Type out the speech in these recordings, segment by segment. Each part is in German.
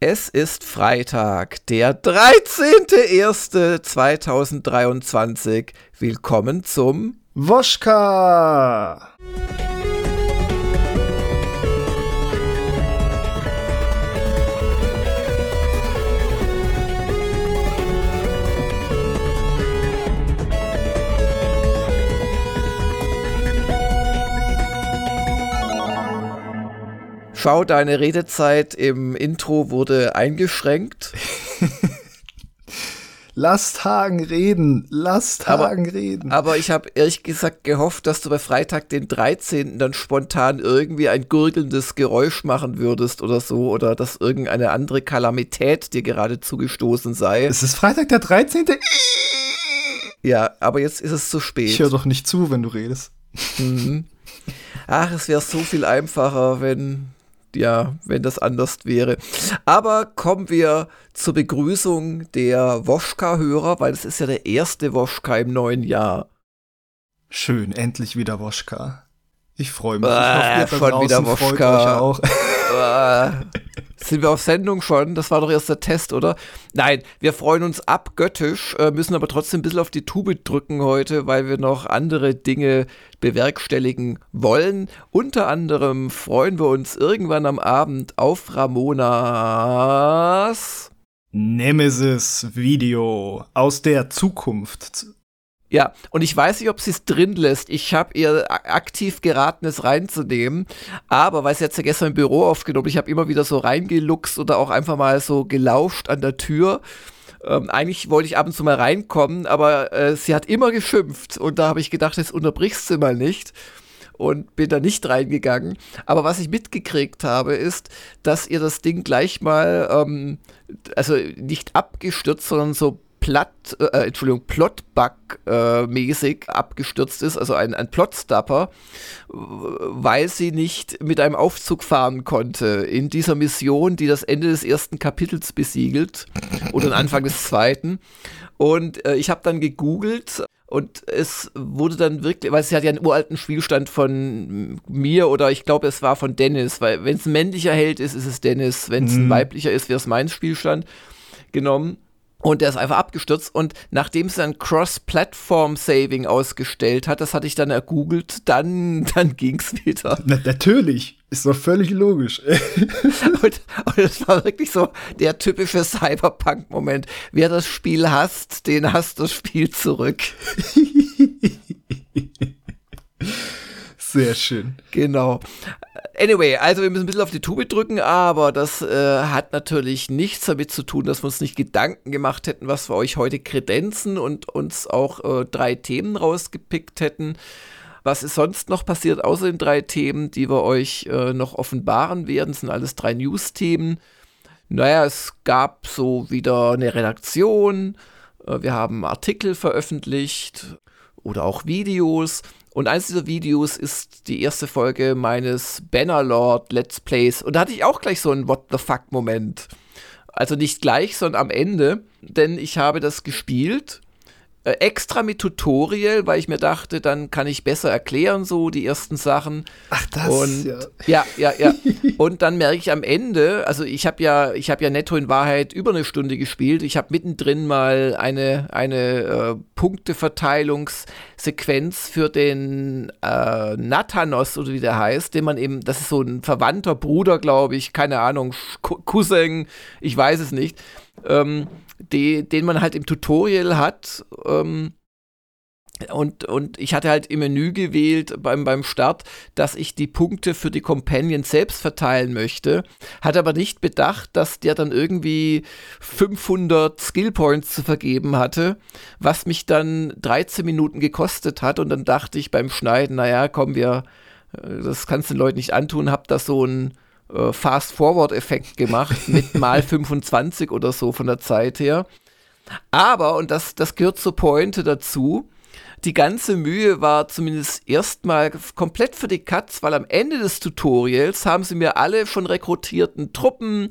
Es ist Freitag, der 13.01.2023. Willkommen zum Woschka! Schau, deine Redezeit im Intro wurde eingeschränkt. Lasst Hagen reden, lasst Hagen aber, reden. Aber ich habe ehrlich gesagt gehofft, dass du bei Freitag den 13. dann spontan irgendwie ein gurgelndes Geräusch machen würdest oder so oder dass irgendeine andere Kalamität dir gerade zugestoßen sei. Es ist Freitag der 13. Ja, aber jetzt ist es zu spät. Ich höre doch nicht zu, wenn du redest. Mhm. Ach, es wäre so viel einfacher, wenn ja, wenn das anders wäre. Aber kommen wir zur Begrüßung der Woschka-Hörer, weil es ist ja der erste Woschka im neuen Jahr. Schön, endlich wieder Woschka. Ich freue mich. Ah, ich hoffe, ihr schon wieder Woschka. auch. Ah, sind wir auf Sendung schon? Das war doch erst der Test, oder? Nein, wir freuen uns abgöttisch, äh, müssen aber trotzdem ein bisschen auf die Tube drücken heute, weil wir noch andere Dinge bewerkstelligen wollen. Unter anderem freuen wir uns irgendwann am Abend auf Ramonas Nemesis Video aus der Zukunft. Ja, und ich weiß nicht, ob sie es drin lässt. Ich habe ihr aktiv geraten, es reinzunehmen. Aber, weil sie jetzt ja gestern im Büro aufgenommen, ich habe immer wieder so reingeluchst oder auch einfach mal so gelauscht an der Tür. Ähm, eigentlich wollte ich ab und zu mal reinkommen, aber äh, sie hat immer geschimpft. Und da habe ich gedacht, jetzt unterbrichst sie mal nicht. Und bin da nicht reingegangen. Aber was ich mitgekriegt habe, ist, dass ihr das Ding gleich mal, ähm, also nicht abgestürzt, sondern so platt, äh, Entschuldigung, Plotbug-mäßig äh, abgestürzt ist, also ein, ein Plotstopper, weil sie nicht mit einem Aufzug fahren konnte in dieser Mission, die das Ende des ersten Kapitels besiegelt oder den Anfang des zweiten. Und äh, ich habe dann gegoogelt und es wurde dann wirklich, weil sie hat ja einen uralten Spielstand von mir oder ich glaube, es war von Dennis, weil wenn es ein männlicher Held ist, ist es Dennis, wenn es mhm. ein weiblicher ist, wäre es mein Spielstand genommen. Und der ist einfach abgestürzt. Und nachdem es dann Cross-Platform-Saving ausgestellt hat, das hatte ich dann ergoogelt, dann, dann ging es wieder. Na, natürlich. Ist doch völlig logisch. und, und es war wirklich so der typische Cyberpunk-Moment. Wer das Spiel hasst, den hasst das Spiel zurück. Sehr schön. Genau. Anyway, also wir müssen ein bisschen auf die Tube drücken, aber das äh, hat natürlich nichts damit zu tun, dass wir uns nicht Gedanken gemacht hätten, was wir euch heute kredenzen und uns auch äh, drei Themen rausgepickt hätten. Was ist sonst noch passiert außer den drei Themen, die wir euch äh, noch offenbaren werden? Das sind alles drei News-Themen. Naja, es gab so wieder eine Redaktion. Äh, wir haben Artikel veröffentlicht oder auch Videos. Und eins dieser Videos ist die erste Folge meines Bannerlord Let's Plays. Und da hatte ich auch gleich so einen What the fuck Moment. Also nicht gleich, sondern am Ende. Denn ich habe das gespielt extra mit Tutorial, weil ich mir dachte, dann kann ich besser erklären, so die ersten Sachen. Ach, das, und, ja. Ja, ja, ja. und dann merke ich am Ende, also ich habe ja, ich habe ja netto in Wahrheit über eine Stunde gespielt. Ich habe mittendrin mal eine, eine äh, Punkteverteilungssequenz für den äh, Nathanos oder wie der heißt, den man eben, das ist so ein verwandter Bruder, glaube ich, keine Ahnung, Cousin, ich weiß es nicht. Ähm, die, den man halt im Tutorial hat. Ähm, und, und ich hatte halt im Menü gewählt beim, beim Start, dass ich die Punkte für die Companions selbst verteilen möchte. Hat aber nicht bedacht, dass der dann irgendwie 500 Skill Points zu vergeben hatte, was mich dann 13 Minuten gekostet hat. Und dann dachte ich beim Schneiden, naja, komm, wir, äh, das kannst du den Leuten nicht antun, hab da so ein äh, Fast-Forward-Effekt gemacht mit mal 25 oder so von der Zeit her. Aber, und das, das gehört zur Pointe dazu, die ganze Mühe war zumindest erstmal komplett für die Katz, weil am Ende des Tutorials haben sie mir alle schon rekrutierten Truppen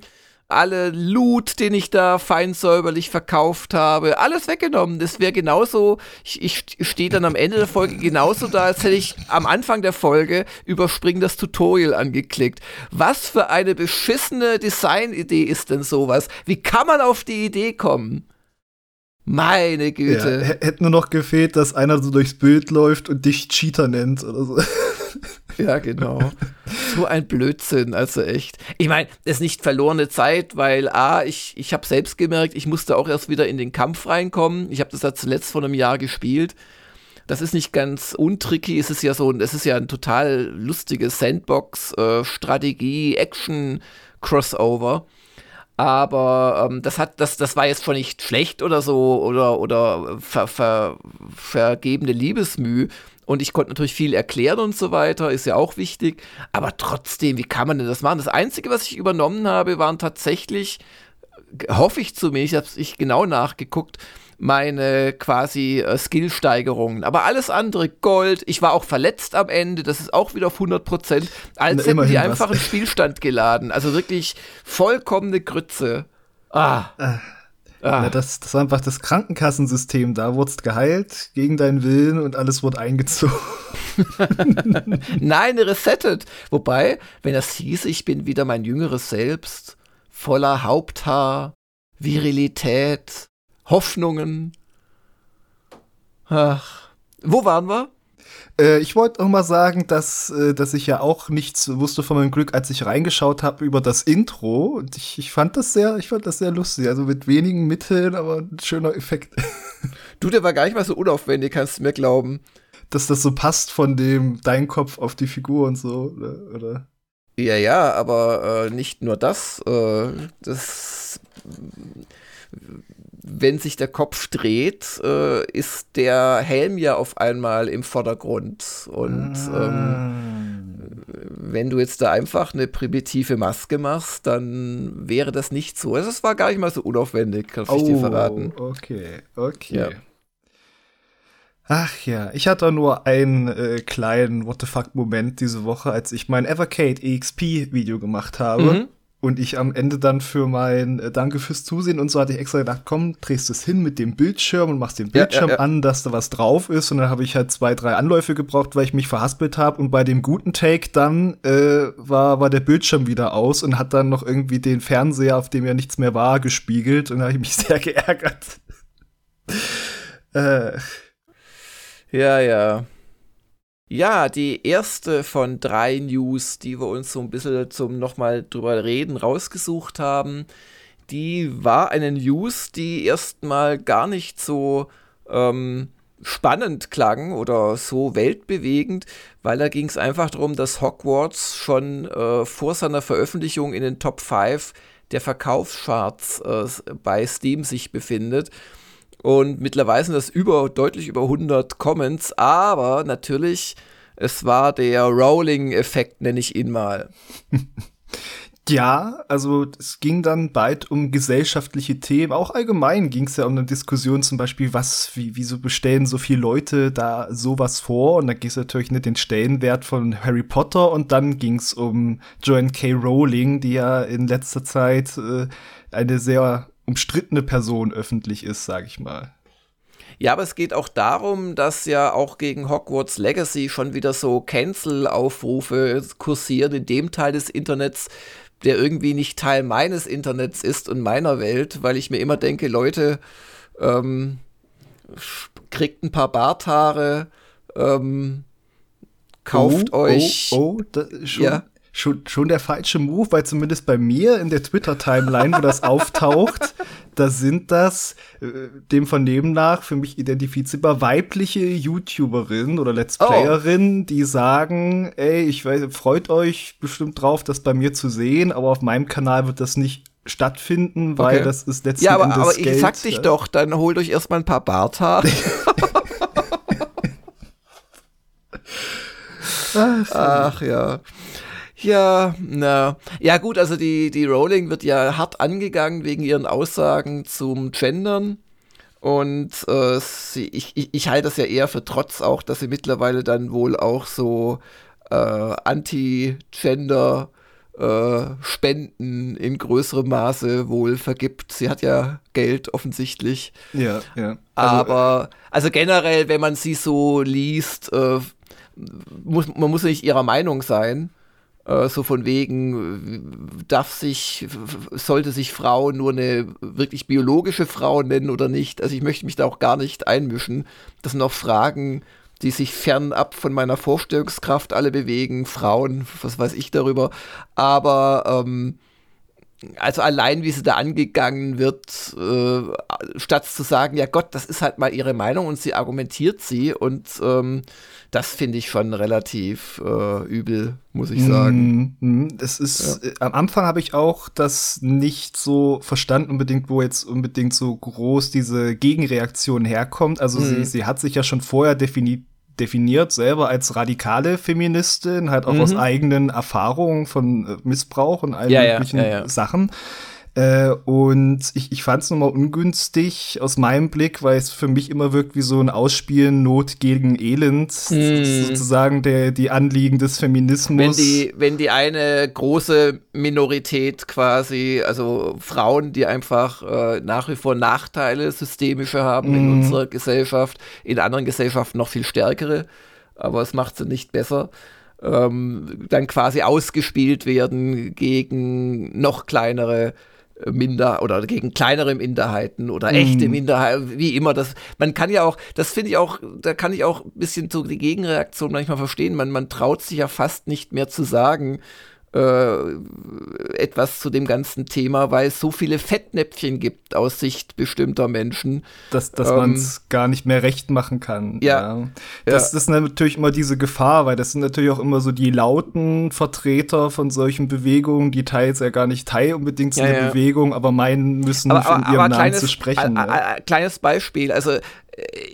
alle Loot, den ich da fein säuberlich verkauft habe, alles weggenommen. Das wäre genauso, ich, ich stehe dann am Ende der Folge genauso da, als hätte ich am Anfang der Folge überspringen das Tutorial angeklickt. Was für eine beschissene Designidee ist denn sowas? Wie kann man auf die Idee kommen? Meine Güte. Ja, hätte nur noch gefehlt, dass einer so durchs Bild läuft und dich Cheater nennt oder so. Ja, genau. so ein Blödsinn, also echt. Ich meine, es ist nicht verlorene Zeit, weil A, ich, ich habe selbst gemerkt, ich musste auch erst wieder in den Kampf reinkommen. Ich habe das ja zuletzt vor einem Jahr gespielt. Das ist nicht ganz untricky, es ist ja so, es ist ja ein total lustiges Sandbox, äh, Strategie, Action, Crossover. Aber ähm, das hat, das, das war jetzt schon nicht schlecht oder so oder, oder ver, ver, vergebene Liebesmüh. Und ich konnte natürlich viel erklären und so weiter, ist ja auch wichtig. Aber trotzdem, wie kann man denn das machen? Das Einzige, was ich übernommen habe, waren tatsächlich, hoffe ich zumindest, ich habe ich genau nachgeguckt, meine quasi äh, Skillsteigerungen. Aber alles andere, Gold, ich war auch verletzt am Ende, das ist auch wieder auf 100 Prozent, als Na, hätten die einfach einen Spielstand geladen. Also wirklich vollkommene Grütze. Ah. Äh. Ah. Ja, das, das war einfach das Krankenkassensystem. Da wurdest geheilt gegen deinen Willen und alles wurde eingezogen. Nein, resettet. Wobei, wenn das hieß, ich bin wieder mein jüngeres Selbst, voller Haupthaar, Virilität, Hoffnungen. Ach, wo waren wir? Äh, ich wollte auch mal sagen, dass, äh, dass ich ja auch nichts wusste von meinem Glück, als ich reingeschaut habe über das Intro. Und ich, ich fand das sehr, ich fand das sehr lustig. Also mit wenigen Mitteln, aber ein schöner Effekt. Du, der war gar nicht mal so unaufwendig, kannst du mir glauben. Dass das so passt von dem dein Kopf auf die Figur und so, oder? Ja, ja, aber äh, nicht nur das. Äh, das wenn sich der Kopf dreht, äh, ist der Helm ja auf einmal im Vordergrund. Und ah. ähm, wenn du jetzt da einfach eine primitive Maske machst, dann wäre das nicht so. Also es war gar nicht mal so unaufwendig, kann oh, ich dir oh, verraten. Okay, okay. Ja. Ach ja, ich hatte nur einen äh, kleinen What the fuck Moment diese Woche, als ich mein Evercade EXP Video gemacht habe. Mhm. Und ich am Ende dann für mein äh, Danke fürs Zusehen und so hatte ich extra gedacht, komm, drehst es hin mit dem Bildschirm und machst den Bildschirm ja, ja, ja. an, dass da was drauf ist. Und dann habe ich halt zwei, drei Anläufe gebraucht, weil ich mich verhaspelt habe. Und bei dem guten Take dann äh, war, war der Bildschirm wieder aus und hat dann noch irgendwie den Fernseher, auf dem ja nichts mehr war, gespiegelt. Und da habe ich mich sehr geärgert. äh. Ja, ja. Ja, die erste von drei News, die wir uns so ein bisschen zum nochmal drüber reden rausgesucht haben, die war eine News, die erstmal gar nicht so ähm, spannend klang oder so weltbewegend, weil da ging es einfach darum, dass Hogwarts schon äh, vor seiner Veröffentlichung in den Top 5 der Verkaufscharts äh, bei Steam sich befindet. Und mittlerweile sind das über, deutlich über 100 Comments, aber natürlich, es war der Rolling-Effekt, nenne ich ihn mal. Ja, also es ging dann bald um gesellschaftliche Themen. Auch allgemein ging es ja um eine Diskussion zum Beispiel, was, wie, wieso bestellen so viele Leute da sowas vor? Und da ging es natürlich nicht den Stellenwert von Harry Potter und dann ging es um Joanne K. Rowling, die ja in letzter Zeit äh, eine sehr umstrittene Person öffentlich ist, sag ich mal. Ja, aber es geht auch darum, dass ja auch gegen Hogwarts Legacy schon wieder so Cancel-Aufrufe kursieren in dem Teil des Internets, der irgendwie nicht Teil meines Internets ist und meiner Welt, weil ich mir immer denke, Leute, ähm, kriegt ein paar Barthaare, ähm, kauft oh, euch. Oh, oh, da, schon, ja schon, schon der falsche Move, weil zumindest bei mir in der Twitter-Timeline, wo das auftaucht, da sind das äh, dem Vernehmen nach für mich identifizierbar weibliche YouTuberinnen oder Let's. Playerinnen, oh. die sagen, ey, ich weiß, freut euch bestimmt drauf, das bei mir zu sehen, aber auf meinem Kanal wird das nicht stattfinden, weil okay. das ist letztendlich. Ja, aber, aber Geld, ich sag dich ja. doch, dann holt euch erstmal ein paar Barthaare. Ach ja. Ja, na. Ja, gut, also die, die Rowling wird ja hart angegangen wegen ihren Aussagen zum Gendern. Und äh, sie, ich, ich, ich halte das ja eher für Trotz auch, dass sie mittlerweile dann wohl auch so äh, Anti-Gender äh, Spenden in größerem Maße wohl vergibt. Sie hat ja Geld offensichtlich. Ja, ja. Also, Aber also generell, wenn man sie so liest, äh, muss, man muss nicht ihrer Meinung sein. Äh, so von wegen, darf sich, sollte sich Frau nur eine wirklich biologische Frau nennen oder nicht? Also ich möchte mich da auch gar nicht einmischen. Das sind auch Fragen, die sich fernab von meiner Vorstellungskraft alle bewegen. Frauen, was weiß ich darüber. Aber ähm, also allein wie sie da angegangen wird, äh, statt zu sagen, ja Gott, das ist halt mal ihre Meinung und sie argumentiert sie und ähm, das finde ich schon relativ äh, übel, muss ich sagen. Mm, das ist, ja. äh, am Anfang habe ich auch das nicht so verstanden unbedingt, wo jetzt unbedingt so groß diese Gegenreaktion herkommt. Also mm. sie, mhm. sie hat sich ja schon vorher definiert definiert selber als radikale Feministin, halt auch mhm. aus eigenen Erfahrungen von äh, Missbrauch und allen ja, möglichen ja, ja, Sachen. Äh, und ich, ich fand es nochmal ungünstig aus meinem Blick, weil es für mich immer wirkt wie so ein Ausspielen Not gegen Elend, mm. sozusagen der, die Anliegen des Feminismus. Wenn die, wenn die eine große Minorität quasi, also Frauen, die einfach äh, nach wie vor Nachteile systemische haben mm. in mhm. unserer Gesellschaft, in anderen Gesellschaften noch viel stärkere, aber es macht sie nicht besser. Ähm, dann quasi ausgespielt werden gegen noch kleinere Minder oder gegen kleinere Minderheiten oder echte mm. Minderheiten, wie immer das. Man kann ja auch, das finde ich auch, da kann ich auch ein bisschen so die Gegenreaktion manchmal verstehen. Man, man traut sich ja fast nicht mehr zu sagen, etwas zu dem ganzen Thema, weil es so viele Fettnäpfchen gibt aus Sicht bestimmter Menschen. Dass, dass ähm, man es gar nicht mehr recht machen kann. Ja. ja. Das ja. ist natürlich immer diese Gefahr, weil das sind natürlich auch immer so die lauten Vertreter von solchen Bewegungen, die teils ja gar nicht Teil unbedingt sind ja, der Bewegung, aber meinen müssen, aber, aber, von ihrem Namen kleines, zu sprechen. A, a, a, kleines Beispiel, also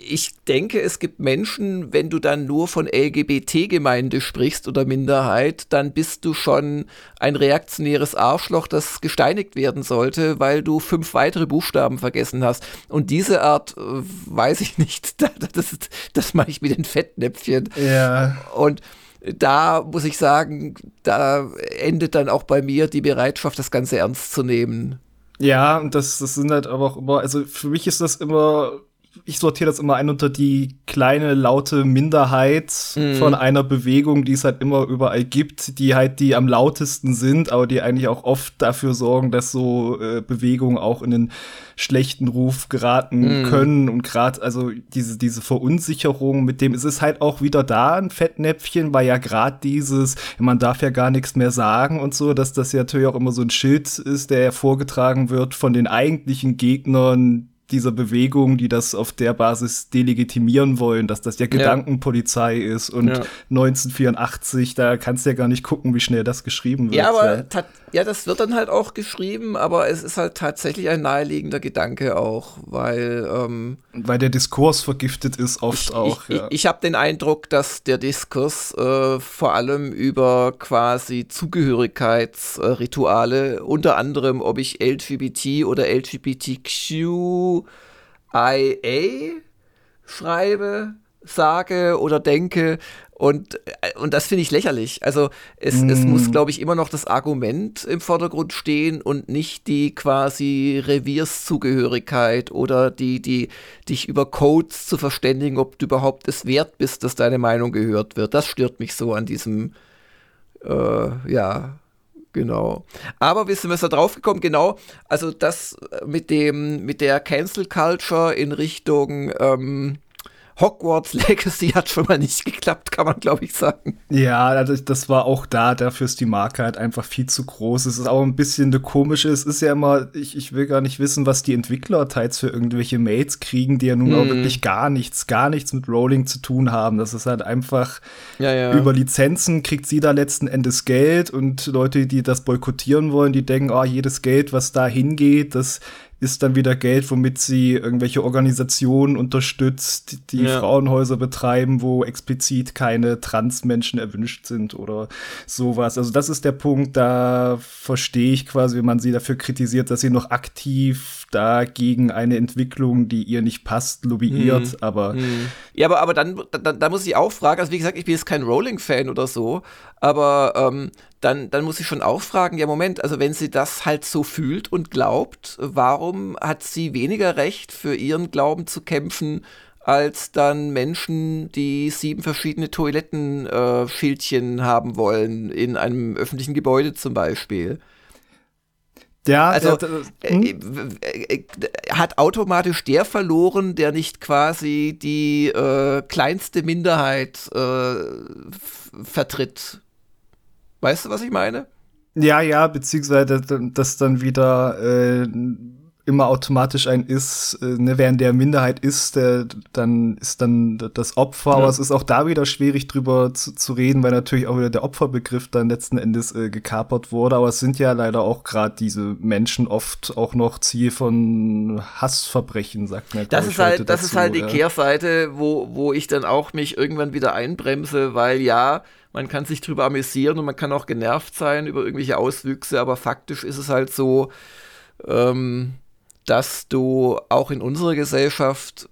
ich denke, es gibt Menschen, wenn du dann nur von LGBT-Gemeinde sprichst oder Minderheit, dann bist du schon ein reaktionäres Arschloch, das gesteinigt werden sollte, weil du fünf weitere Buchstaben vergessen hast. Und diese Art, äh, weiß ich nicht, das, das mache ich mit den Fettnäpfchen. Ja. Und da muss ich sagen, da endet dann auch bei mir die Bereitschaft, das Ganze ernst zu nehmen. Ja, und das, das sind halt aber auch immer, also für mich ist das immer ich sortiere das immer ein unter die kleine, laute Minderheit mhm. von einer Bewegung, die es halt immer überall gibt, die halt die am lautesten sind, aber die eigentlich auch oft dafür sorgen, dass so äh, Bewegungen auch in den schlechten Ruf geraten mhm. können und gerade also diese diese Verunsicherung mit dem ist es halt auch wieder da ein Fettnäpfchen, weil ja gerade dieses man darf ja gar nichts mehr sagen und so, dass das ja natürlich auch immer so ein Schild ist, der vorgetragen wird von den eigentlichen Gegnern dieser Bewegung, die das auf der Basis delegitimieren wollen, dass das ja Gedankenpolizei ist und ja. 1984, da kannst du ja gar nicht gucken, wie schnell das geschrieben wird. Ja, aber ja, das wird dann halt auch geschrieben, aber es ist halt tatsächlich ein naheliegender Gedanke auch, weil ähm, weil der Diskurs vergiftet ist oft ich, auch. Ich, ja. ich, ich habe den Eindruck, dass der Diskurs äh, vor allem über quasi Zugehörigkeitsrituale, äh, unter anderem, ob ich LGBT oder LGBTQIA schreibe, sage oder denke, und, äh, und das finde ich lächerlich. Also es, mm. es muss, glaube ich, immer noch das Argument im Vordergrund stehen und nicht die quasi Revierszugehörigkeit oder die, die dich über Codes zu verständigen, ob du überhaupt es wert bist, dass deine Meinung gehört wird. Das stört mich so an diesem, äh, ja, Genau. Aber wie sind wir da drauf gekommen? Genau. Also das mit dem, mit der Cancel Culture in Richtung ähm, Hogwarts Legacy hat schon mal nicht geklappt, kann man glaube ich sagen. Ja, das war auch da, dafür ist die Marke halt einfach viel zu groß. Es ist auch ein bisschen eine komische, es ist ja immer, ich, ich will gar nicht wissen, was die Entwickler teils für irgendwelche Mails kriegen, die ja nun mm. auch mhm. wirklich gar nichts, gar nichts mit Rolling zu tun haben. Das ist halt einfach ja, ja. über Lizenzen kriegt sie da letzten Endes Geld und Leute, die das boykottieren wollen, die denken, oh, jedes Geld, was da hingeht, das ist dann wieder Geld, womit sie irgendwelche Organisationen unterstützt, die ja. Frauenhäuser betreiben, wo explizit keine Transmenschen erwünscht sind oder sowas. Also das ist der Punkt, da verstehe ich quasi, wenn man sie dafür kritisiert, dass sie noch aktiv dagegen eine Entwicklung, die ihr nicht passt, lobbyiert, mhm. aber mhm. Ja, aber, aber dann, da, da muss ich auch fragen, also wie gesagt, ich bin jetzt kein Rolling-Fan oder so, aber ähm, dann, dann muss ich schon auch fragen, ja Moment, also wenn sie das halt so fühlt und glaubt, warum hat sie weniger Recht für ihren Glauben zu kämpfen, als dann Menschen, die sieben verschiedene Toilettenschildchen äh, haben wollen, in einem öffentlichen Gebäude zum Beispiel. Ja, also der, der, hm? äh, hat automatisch der verloren, der nicht quasi die äh, kleinste Minderheit äh, vertritt. Weißt du, was ich meine? Ja, ja, beziehungsweise das dann wieder äh, immer automatisch ein ist, äh, ne, während der Minderheit ist, der, dann ist dann das Opfer. Ja. Aber es ist auch da wieder schwierig drüber zu, zu, reden, weil natürlich auch wieder der Opferbegriff dann letzten Endes äh, gekapert wurde. Aber es sind ja leider auch gerade diese Menschen oft auch noch Ziel von Hassverbrechen, sagt man. Das ist halt, das dazu, ist halt die ja. Kehrseite, wo, wo ich dann auch mich irgendwann wieder einbremse, weil ja, man kann sich drüber amüsieren und man kann auch genervt sein über irgendwelche Auswüchse, aber faktisch ist es halt so, ähm, dass du auch in unserer Gesellschaft,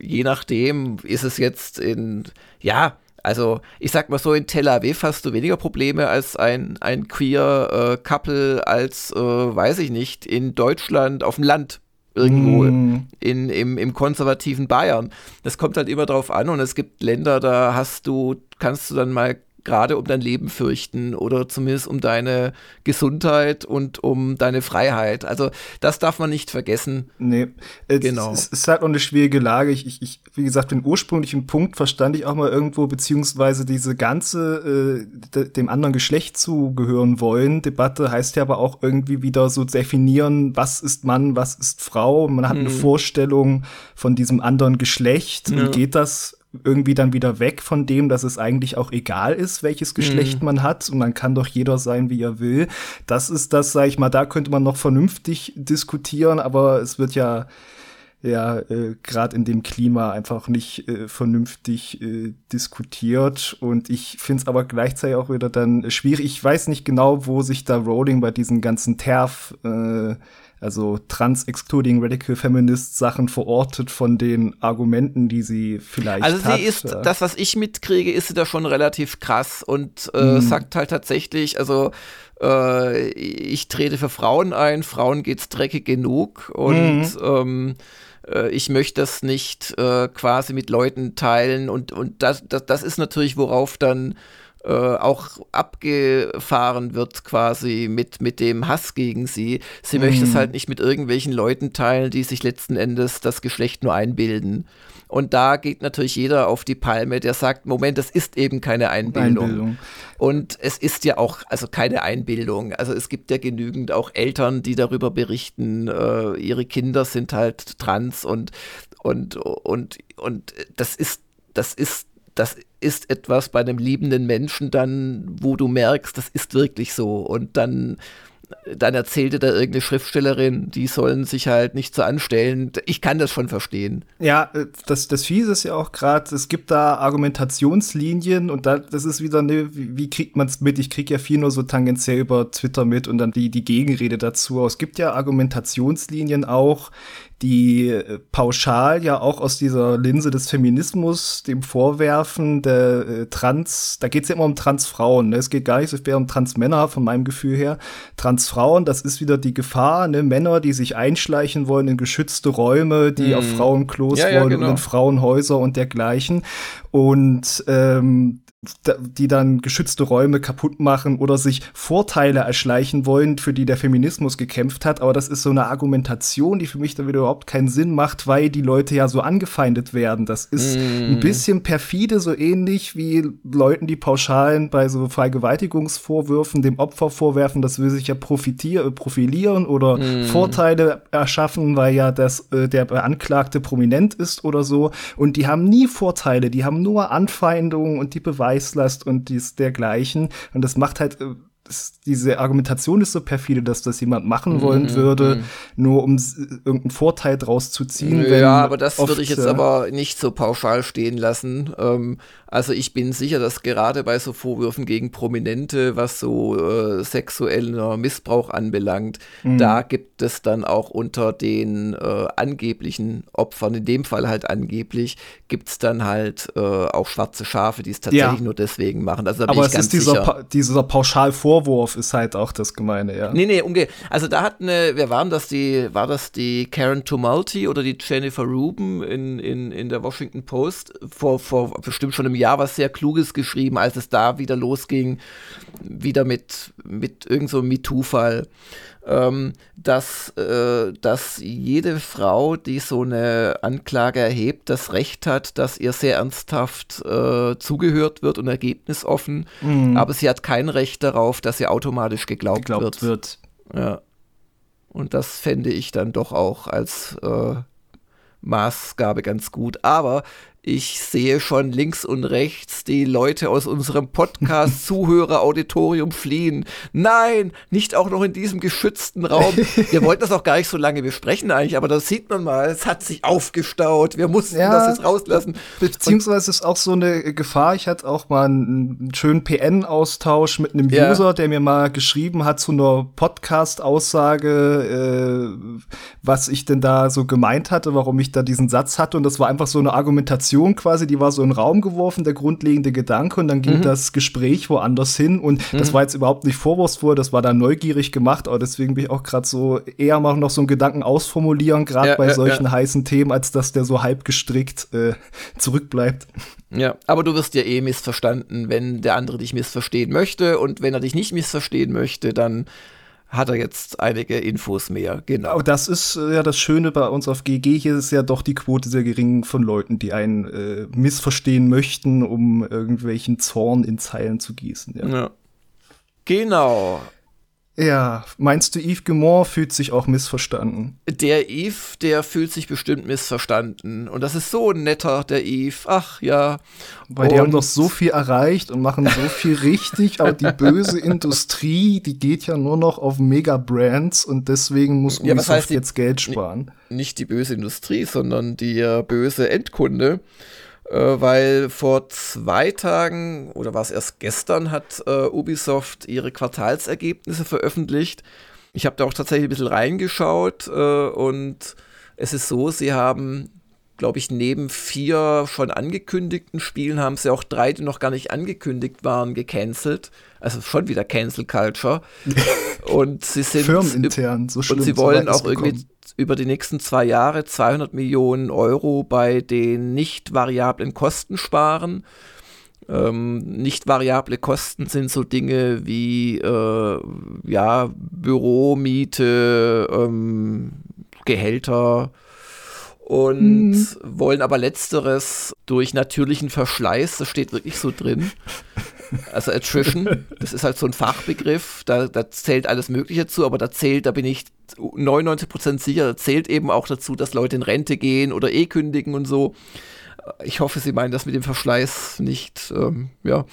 je nachdem, ist es jetzt in, ja, also ich sag mal so, in Tel Aviv hast du weniger Probleme als ein, ein queer äh, Couple als, äh, weiß ich nicht, in Deutschland auf dem Land irgendwo mm. in, im, im konservativen Bayern. Das kommt halt immer drauf an und es gibt Länder, da hast du, kannst du dann mal gerade um dein Leben fürchten oder zumindest um deine Gesundheit und um deine Freiheit. Also das darf man nicht vergessen. Nee, es, genau. es ist halt auch eine schwierige Lage. Ich, ich, ich, wie gesagt, den ursprünglichen Punkt verstand ich auch mal irgendwo, beziehungsweise diese ganze äh, dem anderen Geschlecht zugehören wollen. Debatte heißt ja aber auch irgendwie wieder so definieren, was ist Mann, was ist Frau. Man hat mhm. eine Vorstellung von diesem anderen Geschlecht ja. und geht das irgendwie dann wieder weg von dem, dass es eigentlich auch egal ist, welches Geschlecht mhm. man hat und man kann doch jeder sein, wie er will. Das ist das, sag ich mal, da könnte man noch vernünftig diskutieren, aber es wird ja ja äh, gerade in dem Klima einfach nicht äh, vernünftig äh, diskutiert und ich finde es aber gleichzeitig auch wieder dann schwierig. Ich weiß nicht genau, wo sich da Rowling bei diesen ganzen TERF äh, also Trans-Excluding Radical Feminist Sachen verortet von den Argumenten, die sie vielleicht Also sie hat. ist, ja. das was ich mitkriege, ist sie da schon relativ krass und äh, mhm. sagt halt tatsächlich, also äh, ich trete für Frauen ein, Frauen geht's dreckig genug und mhm. ähm, äh, ich möchte das nicht äh, quasi mit Leuten teilen und, und das, das, das ist natürlich, worauf dann äh, auch abgefahren wird quasi mit, mit dem Hass gegen sie. Sie mm. möchte es halt nicht mit irgendwelchen Leuten teilen, die sich letzten Endes das Geschlecht nur einbilden. Und da geht natürlich jeder auf die Palme, der sagt, Moment, das ist eben keine Einbildung. Einbildung. Und es ist ja auch, also keine Einbildung. Also es gibt ja genügend auch Eltern, die darüber berichten, äh, ihre Kinder sind halt trans und, und, und, und das ist, das ist das ist etwas bei einem liebenden Menschen dann, wo du merkst, das ist wirklich so. Und dann, dann erzählte da irgendeine Schriftstellerin, die sollen sich halt nicht so anstellen. Ich kann das schon verstehen. Ja, äh, das, das Fiese ist ja auch gerade, es gibt da Argumentationslinien und da, das ist wieder, ne, wie, wie kriegt man es mit? Ich kriege ja viel nur so tangentiell über Twitter mit und dann die, die Gegenrede dazu. Es gibt ja Argumentationslinien auch, die äh, pauschal ja auch aus dieser Linse des Feminismus dem vorwerfen, der äh, Trans, da geht's ja immer um Transfrauen, ne? es geht gar nicht so sehr um Transmänner von meinem Gefühl her. Transfrauen, das ist wieder die Gefahr, ne? Männer, die sich einschleichen wollen in geschützte Räume, die hm. auf Frauenklos ja, ja, wollen genau. und in Frauenhäuser und dergleichen. Und ähm, die dann geschützte Räume kaputt machen oder sich Vorteile erschleichen wollen, für die der Feminismus gekämpft hat. Aber das ist so eine Argumentation, die für mich dann wieder überhaupt keinen Sinn macht, weil die Leute ja so angefeindet werden. Das ist mm. ein bisschen perfide, so ähnlich wie Leuten, die pauschalen bei so Vergewaltigungsvorwürfen dem Opfer vorwerfen, das will sich ja profitieren, profilieren oder mm. Vorteile erschaffen, weil ja das, äh, der Beanklagte prominent ist oder so. Und die haben nie Vorteile, die haben nur Anfeindungen und die Beweise Beweislast und dies dergleichen. Und das macht halt äh, diese Argumentation ist so perfide, dass das jemand machen wollen mm, würde, mm. nur um irgendeinen Vorteil draus zu ziehen. Ja, aber das würde ich jetzt äh, aber nicht so pauschal stehen lassen. Ähm, also ich bin sicher, dass gerade bei so Vorwürfen gegen Prominente, was so äh, sexueller Missbrauch anbelangt, mm. da gibt es dann auch unter den äh, angeblichen Opfern, in dem Fall halt angeblich, gibt es dann halt äh, auch schwarze Schafe, die es tatsächlich ja. nur deswegen machen. Also aber es ist dieser, pa dieser Pauschalvorwurf Vorwurf ist halt auch das Gemeine, ja. Nee, nee, umge also da hat eine, wer waren das, die, war das die Karen Tumulty oder die Jennifer Rubin in, in, in der Washington Post vor, vor bestimmt schon einem Jahr was sehr Kluges geschrieben, als es da wieder losging, wieder mit, mit irgendeinem so MeToo-Fall ähm, dass, äh, dass jede Frau, die so eine Anklage erhebt, das Recht hat, dass ihr sehr ernsthaft äh, zugehört wird und ergebnisoffen, mhm. aber sie hat kein Recht darauf, dass sie automatisch geglaubt, geglaubt wird. wird. Ja. Und das fände ich dann doch auch als äh, Maßgabe ganz gut. Aber ich sehe schon links und rechts die Leute aus unserem Podcast-Zuhörer-Auditorium fliehen. Nein, nicht auch noch in diesem geschützten Raum. Wir wollten das auch gar nicht so lange besprechen eigentlich, aber das sieht man mal. Es hat sich aufgestaut. Wir mussten ja, das jetzt rauslassen. Beziehungsweise ist auch so eine Gefahr. Ich hatte auch mal einen schönen PN-Austausch mit einem ja. User, der mir mal geschrieben hat zu einer Podcast-Aussage, äh, was ich denn da so gemeint hatte, warum ich da diesen Satz hatte. Und das war einfach so eine Argumentation Information quasi, die war so in den Raum geworfen, der grundlegende Gedanke, und dann ging mhm. das Gespräch woanders hin. Und mhm. das war jetzt überhaupt nicht vorwurfsvoll, das war da neugierig gemacht, aber deswegen bin ich auch gerade so eher mal noch so einen Gedanken ausformulieren, gerade ja, bei ja, solchen ja. heißen Themen, als dass der so halb gestrickt äh, zurückbleibt. Ja, aber du wirst ja eh missverstanden, wenn der andere dich missverstehen möchte. Und wenn er dich nicht missverstehen möchte, dann hat er jetzt einige Infos mehr. Genau. Aber das ist äh, ja das Schöne bei uns auf GG. Hier ist ja doch die Quote sehr gering von Leuten, die einen äh, missverstehen möchten, um irgendwelchen Zorn in Zeilen zu gießen. Ja. ja. Genau. Ja, meinst du, Yves Guimont fühlt sich auch missverstanden? Der Yves, der fühlt sich bestimmt missverstanden. Und das ist so ein netter, der Yves. Ach ja. Weil und die haben doch so viel erreicht und machen so viel richtig, aber die böse Industrie, die geht ja nur noch auf Mega-Brands und deswegen muss Ubisoft ja, heißt jetzt Geld sparen. Nicht die böse Industrie, sondern die äh, böse Endkunde weil vor zwei Tagen oder war es erst gestern hat äh, Ubisoft ihre Quartalsergebnisse veröffentlicht. Ich habe da auch tatsächlich ein bisschen reingeschaut äh, und es ist so, sie haben, glaube ich, neben vier schon angekündigten Spielen haben sie auch drei, die noch gar nicht angekündigt waren, gecancelt. Also schon wieder Cancel Culture. und sie sind firmenintern so schlimm. Und sie wollen auch irgendwie über die nächsten zwei Jahre 200 Millionen Euro bei den nicht variablen Kosten sparen. Ähm, nicht variable Kosten sind so Dinge wie äh, ja, Büromiete, ähm, Gehälter und mhm. wollen aber letzteres durch natürlichen Verschleiß, das steht wirklich so drin, also Attrition, das ist halt so ein Fachbegriff, da, da zählt alles Mögliche zu, aber da zählt, da bin ich 99% sicher, da zählt eben auch dazu, dass Leute in Rente gehen oder eh kündigen und so. Ich hoffe, Sie meinen das mit dem Verschleiß nicht, ähm, ja.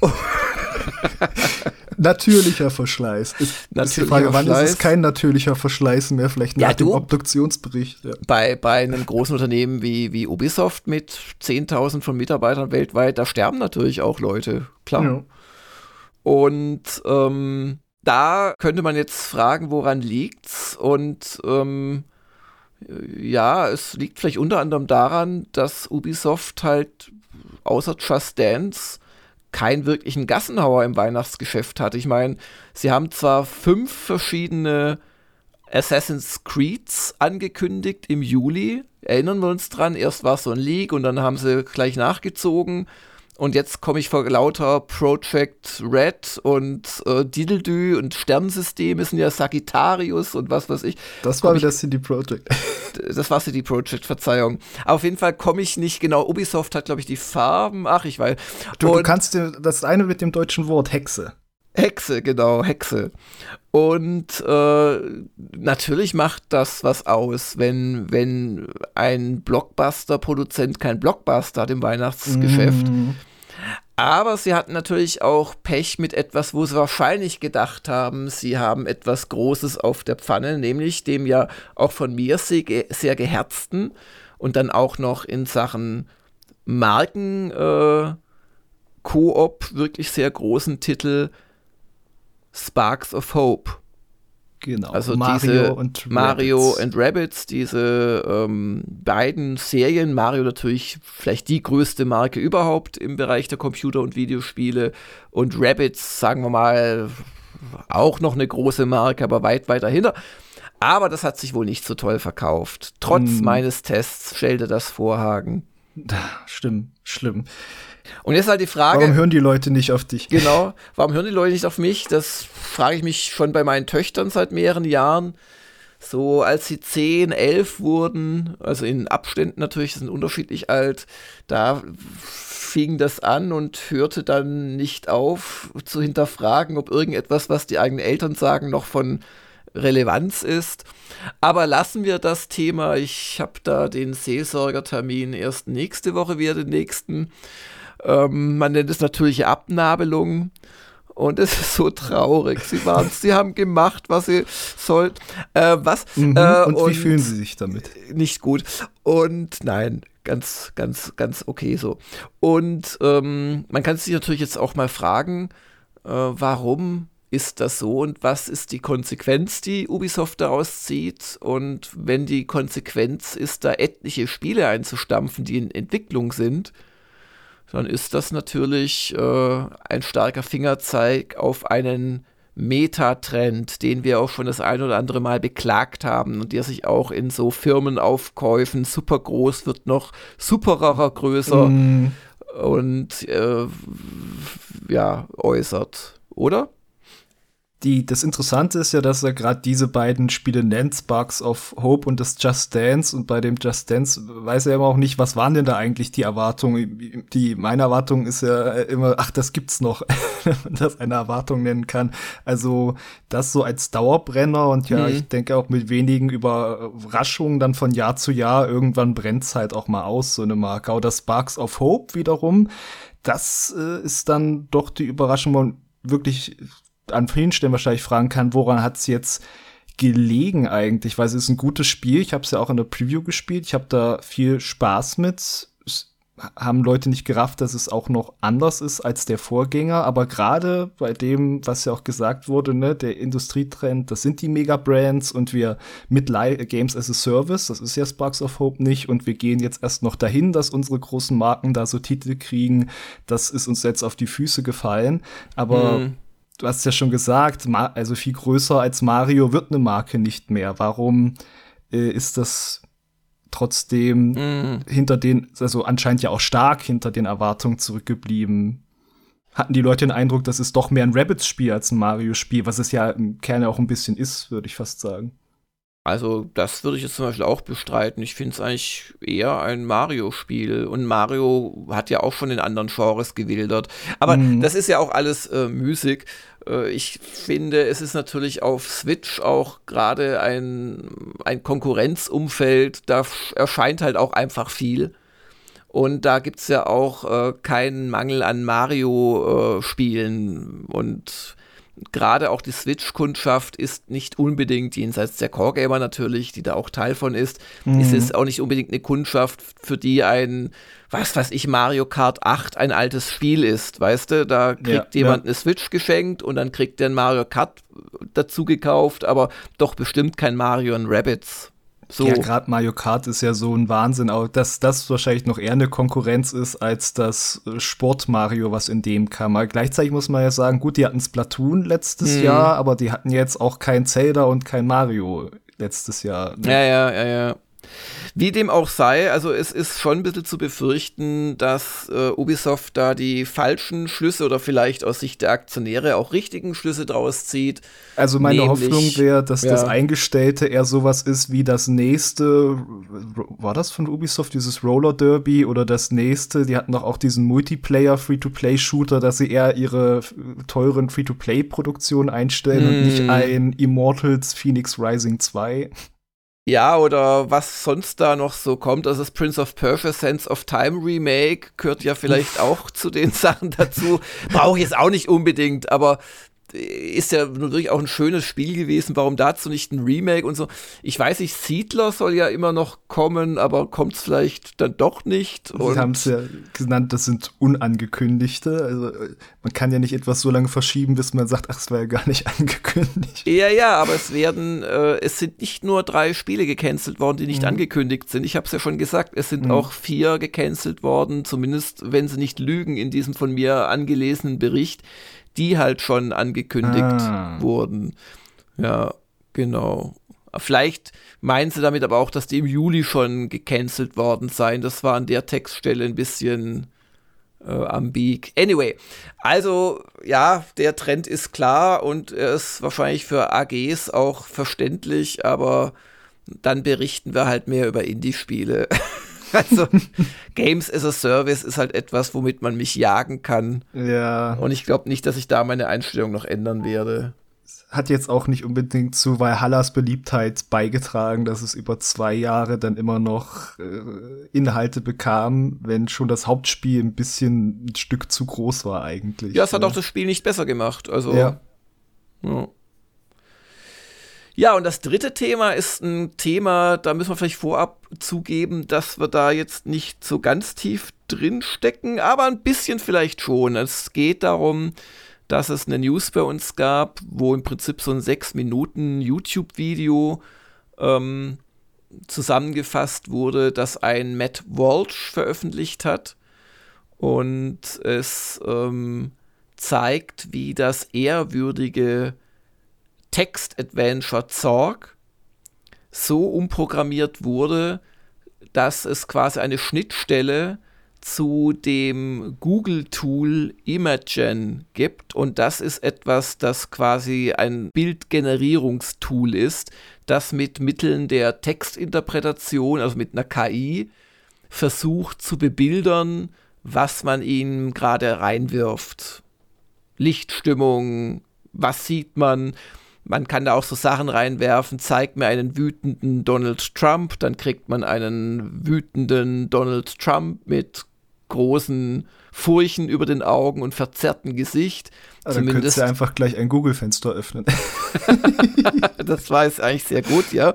natürlicher Verschleiß. Ist, natürlicher ist die Frage, wann Verschleiß. ist es kein natürlicher Verschleiß mehr? Vielleicht nach ja, dem Obduktionsbericht. Ja. Bei, bei einem großen Unternehmen wie, wie Ubisoft mit 10.000 von Mitarbeitern weltweit, da sterben natürlich auch Leute, klar. Ja. Und ähm, da könnte man jetzt fragen, woran liegt's? Und ähm, ja, es liegt vielleicht unter anderem daran, dass Ubisoft halt außer Just Dance keinen wirklichen Gassenhauer im Weihnachtsgeschäft hat. Ich meine, sie haben zwar fünf verschiedene Assassin's Creeds angekündigt im Juli. Erinnern wir uns dran, erst war es so ein Leak und dann haben sie gleich nachgezogen. Und jetzt komme ich vor lauter Project Red und äh, Diddledü und Sternensysteme sind ja Sagittarius und was weiß ich. Das war wieder CD Projekt. Das war CD Projekt, Verzeihung. Aber auf jeden Fall komme ich nicht genau. Ubisoft hat, glaube ich, die Farben. Ach, ich weiß. Du, du kannst dir das eine mit dem deutschen Wort Hexe. Hexe, genau, Hexe. Und äh, natürlich macht das was aus, wenn, wenn ein Blockbuster-Produzent kein Blockbuster hat im Weihnachtsgeschäft. Mm. Aber sie hatten natürlich auch Pech mit etwas, wo sie wahrscheinlich gedacht haben, sie haben etwas Großes auf der Pfanne, nämlich dem ja auch von mir sehr, geherzten und dann auch noch in Sachen Marken äh, Koop wirklich sehr großen Titel Sparks of Hope. Genau. Also Mario diese und Mario and Rabbits, diese ähm, beiden Serien, Mario natürlich vielleicht die größte Marke überhaupt im Bereich der Computer- und Videospiele und Rabbits, sagen wir mal, auch noch eine große Marke, aber weit weiter hinter. Aber das hat sich wohl nicht so toll verkauft. Trotz mm. meines Tests stellte das Vorhagen. Schlimm, schlimm. Und jetzt halt die Frage. Warum hören die Leute nicht auf dich? Genau, warum hören die Leute nicht auf mich? Das frage ich mich schon bei meinen Töchtern seit mehreren Jahren. So, als sie 10, 11 wurden, also in Abständen natürlich, sind unterschiedlich alt, da fing das an und hörte dann nicht auf zu hinterfragen, ob irgendetwas, was die eigenen Eltern sagen, noch von Relevanz ist. Aber lassen wir das Thema. Ich habe da den Seelsorgertermin erst nächste Woche wieder, den nächsten. Ähm, man nennt es natürliche Abnabelung. Und es ist so traurig. Sie waren, sie haben gemacht, was sie sollten. Äh, was? Mhm. Äh, und, und wie fühlen Sie sich damit? Nicht gut. Und nein, ganz, ganz, ganz okay so. Und ähm, man kann sich natürlich jetzt auch mal fragen, äh, warum ist das so und was ist die Konsequenz, die Ubisoft daraus zieht? Und wenn die Konsequenz ist, da etliche Spiele einzustampfen, die in Entwicklung sind, dann ist das natürlich äh, ein starker Fingerzeig auf einen Metatrend, den wir auch schon das ein oder andere Mal beklagt haben und der sich auch in so Firmenaufkäufen super groß wird, noch superer größer mm. und äh, ja, äußert, oder? Die, das Interessante ist ja, dass er gerade diese beiden Spiele nennt, Sparks of Hope und das Just Dance. Und bei dem Just Dance weiß er immer auch nicht, was waren denn da eigentlich die Erwartungen. Die, meine Erwartung ist ja immer, ach, das gibt's noch, wenn man das eine Erwartung nennen kann. Also das so als Dauerbrenner und ja, mhm. ich denke auch mit wenigen Überraschungen dann von Jahr zu Jahr, irgendwann brennt's halt auch mal aus, so eine Marke. Oder Sparks of Hope wiederum, das äh, ist dann doch die Überraschung, man wirklich an vielen Stellen wahrscheinlich fragen kann, woran hat es jetzt gelegen eigentlich? Weil es ist ein gutes Spiel. Ich habe es ja auch in der Preview gespielt. Ich habe da viel Spaß mit. Es haben Leute nicht gerafft, dass es auch noch anders ist als der Vorgänger. Aber gerade bei dem, was ja auch gesagt wurde, ne, der Industrietrend, das sind die Mega-Brands und wir mit Games as a Service, das ist ja Sparks of Hope nicht. Und wir gehen jetzt erst noch dahin, dass unsere großen Marken da so Titel kriegen. Das ist uns jetzt auf die Füße gefallen. Aber mhm du hast ja schon gesagt, also viel größer als Mario wird eine Marke nicht mehr. Warum äh, ist das trotzdem mm. hinter den, also anscheinend ja auch stark hinter den Erwartungen zurückgeblieben? Hatten die Leute den Eindruck, das ist doch mehr ein Rabbits-Spiel als ein Mario-Spiel, was es ja im Kern auch ein bisschen ist, würde ich fast sagen. Also, das würde ich jetzt zum Beispiel auch bestreiten. Ich finde es eigentlich eher ein Mario-Spiel. Und Mario hat ja auch schon in anderen Genres gewildert. Aber mhm. das ist ja auch alles äh, müßig. Äh, ich finde, es ist natürlich auf Switch auch gerade ein, ein Konkurrenzumfeld. Da erscheint halt auch einfach viel. Und da gibt es ja auch äh, keinen Mangel an Mario-Spielen. Äh, und gerade auch die Switch-Kundschaft ist nicht unbedingt, jenseits der Core-Gamer natürlich, die da auch Teil von ist, mhm. ist es auch nicht unbedingt eine Kundschaft, für die ein, was weiß ich, Mario Kart 8 ein altes Spiel ist, weißt du? Da kriegt ja, jemand ja. eine Switch geschenkt und dann kriegt der ein Mario Kart dazu gekauft, aber doch bestimmt kein Mario und Rabbits. So. Ja, gerade Mario Kart ist ja so ein Wahnsinn, auch dass das wahrscheinlich noch eher eine Konkurrenz ist als das äh, Sport Mario, was in dem kam. Aber gleichzeitig muss man ja sagen, gut, die hatten Splatoon letztes hm. Jahr, aber die hatten jetzt auch kein Zelda und kein Mario letztes Jahr. Ne? Ja, ja, ja, ja. Wie dem auch sei, also es ist schon ein bisschen zu befürchten, dass äh, Ubisoft da die falschen Schlüsse oder vielleicht aus Sicht der Aktionäre auch richtigen Schlüsse draus zieht. Also meine Nämlich, Hoffnung wäre, dass ja. das Eingestellte eher sowas ist wie das nächste, war das von Ubisoft, dieses Roller Derby oder das nächste, die hatten doch auch diesen Multiplayer Free-to-Play-Shooter, dass sie eher ihre teuren Free-to-Play-Produktionen einstellen mm. und nicht hm. ein Immortals Phoenix Rising 2. Ja, oder was sonst da noch so kommt. Also das Prince of Persia Sense of Time Remake gehört ja vielleicht auch zu den Sachen dazu. Brauche ich jetzt auch nicht unbedingt, aber ist ja natürlich auch ein schönes Spiel gewesen. Warum dazu nicht ein Remake und so? Ich weiß nicht, Siedler soll ja immer noch kommen, aber kommt es vielleicht dann doch nicht. Sie haben es ja genannt, das sind unangekündigte. Also man kann ja nicht etwas so lange verschieben, bis man sagt, ach, es war ja gar nicht angekündigt. Ja, ja, aber es werden, äh, es sind nicht nur drei Spiele gecancelt worden, die nicht mhm. angekündigt sind. Ich habe es ja schon gesagt, es sind mhm. auch vier gecancelt worden, zumindest wenn sie nicht lügen in diesem von mir angelesenen Bericht die halt schon angekündigt ah. wurden. Ja, genau. Vielleicht meinen sie damit aber auch, dass die im Juli schon gecancelt worden seien. Das war an der Textstelle ein bisschen äh, ambig. Anyway, also ja, der Trend ist klar und er ist wahrscheinlich für AGs auch verständlich, aber dann berichten wir halt mehr über Indie-Spiele. also Games as a Service ist halt etwas, womit man mich jagen kann. Ja. Und ich glaube nicht, dass ich da meine Einstellung noch ändern werde hat jetzt auch nicht unbedingt zu Valhallas Beliebtheit beigetragen, dass es über zwei Jahre dann immer noch äh, Inhalte bekam, wenn schon das Hauptspiel ein bisschen ein Stück zu groß war eigentlich. Ja, es hat auch das Spiel nicht besser gemacht. Also. Ja. ja. Ja, und das dritte Thema ist ein Thema, da müssen wir vielleicht vorab zugeben, dass wir da jetzt nicht so ganz tief drin stecken, aber ein bisschen vielleicht schon. Es geht darum, dass es eine News bei uns gab, wo im Prinzip so ein sechs Minuten YouTube-Video ähm, zusammengefasst wurde, das ein Matt Walsh veröffentlicht hat. Und es ähm, zeigt, wie das ehrwürdige Text-Adventure Zorg so umprogrammiert wurde, dass es quasi eine Schnittstelle zu dem Google-Tool Imagen gibt. Und das ist etwas, das quasi ein Bildgenerierungstool ist, das mit Mitteln der Textinterpretation, also mit einer KI, versucht zu bebildern, was man ihm gerade reinwirft. Lichtstimmung, was sieht man? Man kann da auch so Sachen reinwerfen, zeigt mir einen wütenden Donald Trump, dann kriegt man einen wütenden Donald Trump mit großen Furchen über den Augen und verzerrten Gesicht. Also dann könntest du einfach gleich ein Google-Fenster öffnen. das war jetzt eigentlich sehr gut, ja.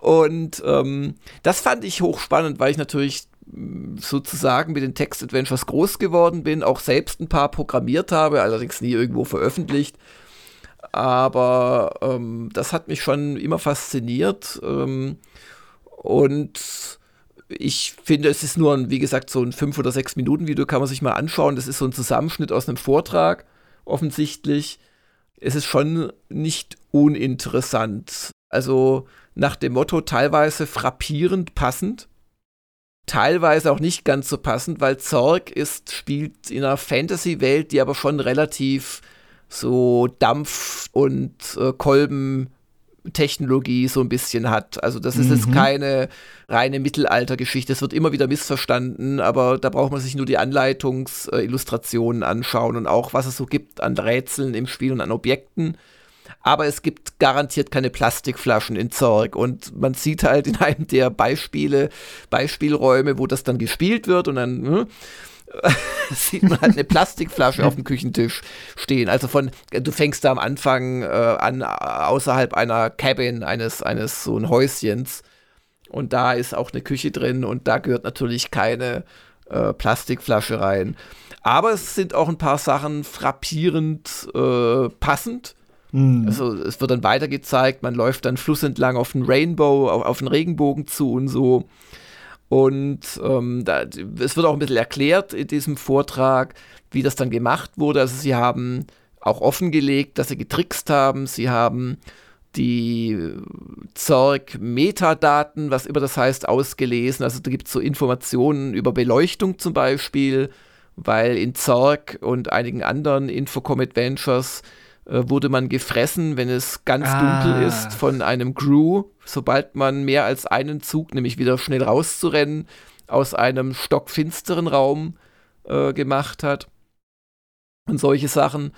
Und ähm, das fand ich hochspannend, weil ich natürlich mm, sozusagen mit den Text-Adventures groß geworden bin, auch selbst ein paar programmiert habe, allerdings nie irgendwo veröffentlicht. Aber ähm, das hat mich schon immer fasziniert. Ähm, und ich finde, es ist nur ein, wie gesagt, so ein 5 oder 6 Minuten Video, kann man sich mal anschauen. Das ist so ein Zusammenschnitt aus einem Vortrag, offensichtlich. Es ist schon nicht uninteressant. Also nach dem Motto teilweise frappierend passend, teilweise auch nicht ganz so passend, weil Zorg ist, spielt in einer Fantasy-Welt, die aber schon relativ so Dampf und äh, Kolben Technologie so ein bisschen hat. Also das ist mhm. jetzt keine reine Mittelaltergeschichte. Es wird immer wieder missverstanden, aber da braucht man sich nur die Anleitungsillustrationen anschauen und auch, was es so gibt an Rätseln im Spiel und an Objekten. Aber es gibt garantiert keine Plastikflaschen in Zorg. Und man sieht halt in einem der Beispiele, Beispielräume, wo das dann gespielt wird und dann, hm, sieht man halt eine Plastikflasche auf dem Küchentisch stehen. Also von, du fängst da am Anfang äh, an, außerhalb einer Cabin, eines, eines so ein Häuschens. Und da ist auch eine Küche drin und da gehört natürlich keine äh, Plastikflasche rein. Aber es sind auch ein paar Sachen frappierend äh, passend. Mhm. Also es wird dann weiter gezeigt, man läuft dann flussentlang auf den Rainbow, auf, auf den Regenbogen zu und so. Und ähm, da, es wird auch ein bisschen erklärt in diesem Vortrag, wie das dann gemacht wurde. Also sie haben auch offengelegt, dass sie getrickst haben. Sie haben die Zorg-Metadaten, was immer das heißt, ausgelesen. Also da gibt es so Informationen über Beleuchtung zum Beispiel, weil in Zorg und einigen anderen Infocom-Adventures äh, wurde man gefressen, wenn es ganz ah. dunkel ist, von einem Crew. Sobald man mehr als einen Zug, nämlich wieder schnell rauszurennen, aus einem stockfinsteren Raum äh, gemacht hat. Und solche Sachen.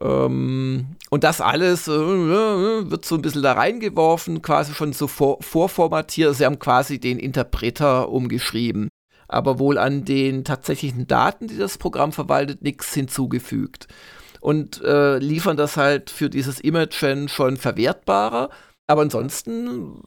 Ähm, und das alles äh, wird so ein bisschen da reingeworfen, quasi schon so vor, vorformatiert. Sie haben quasi den Interpreter umgeschrieben, aber wohl an den tatsächlichen Daten, die das Programm verwaltet, nichts hinzugefügt und äh, liefern das halt für dieses Imagen schon verwertbarer. Aber ansonsten